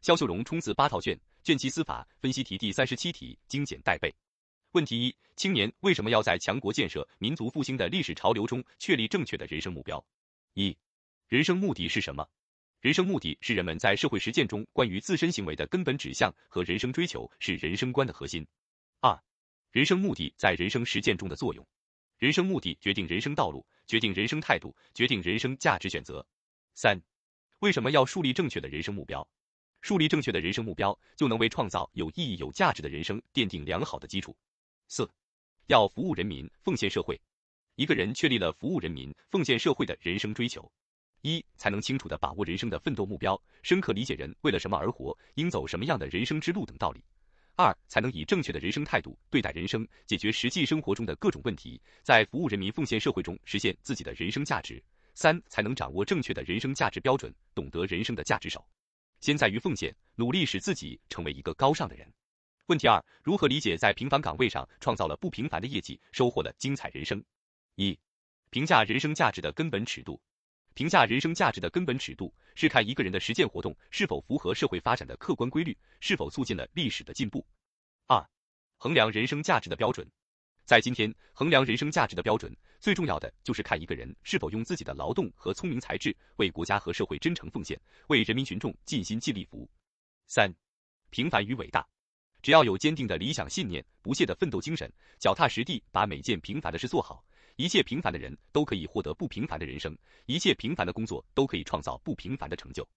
肖秀荣冲刺八套卷，卷七司法分析题第三十七题精简带背。问题一：青年为什么要在强国建设、民族复兴的历史潮流中确立正确的人生目标？一、人生目的是什么？人生目的是人们在社会实践中关于自身行为的根本指向和人生追求，是人生观的核心。二、人生目的在人生实践中的作用。人生目的决定人生道路，决定人生态度，决定人生价值选择。三、为什么要树立正确的人生目标？树立正确的人生目标，就能为创造有意义、有价值的人生奠定良好的基础。四、要服务人民，奉献社会。一个人确立了服务人民、奉献社会的人生追求，一才能清楚地把握人生的奋斗目标，深刻理解人为了什么而活，应走什么样的人生之路等道理。二才能以正确的人生态度对待人生，解决实际生活中的各种问题，在服务人民、奉献社会中实现自己的人生价值。三才能掌握正确的人生价值标准，懂得人生的价值手，先在于奉献，努力使自己成为一个高尚的人。问题二：如何理解在平凡岗位上创造了不平凡的业绩，收获了精彩人生？一、评价人生价值的根本尺度。评价人生价值的根本尺度是看一个人的实践活动是否符合社会发展的客观规律，是否促进了历史的进步。二、衡量人生价值的标准，在今天衡量人生价值的标准，最重要的就是看一个人是否用自己的劳动和聪明才智为国家和社会真诚奉献，为人民群众尽心尽力服务。三、平凡与伟大，只要有坚定的理想信念、不懈的奋斗精神，脚踏实地把每件平凡的事做好。一切平凡的人都可以获得不平凡的人生，一切平凡的工作都可以创造不平凡的成就。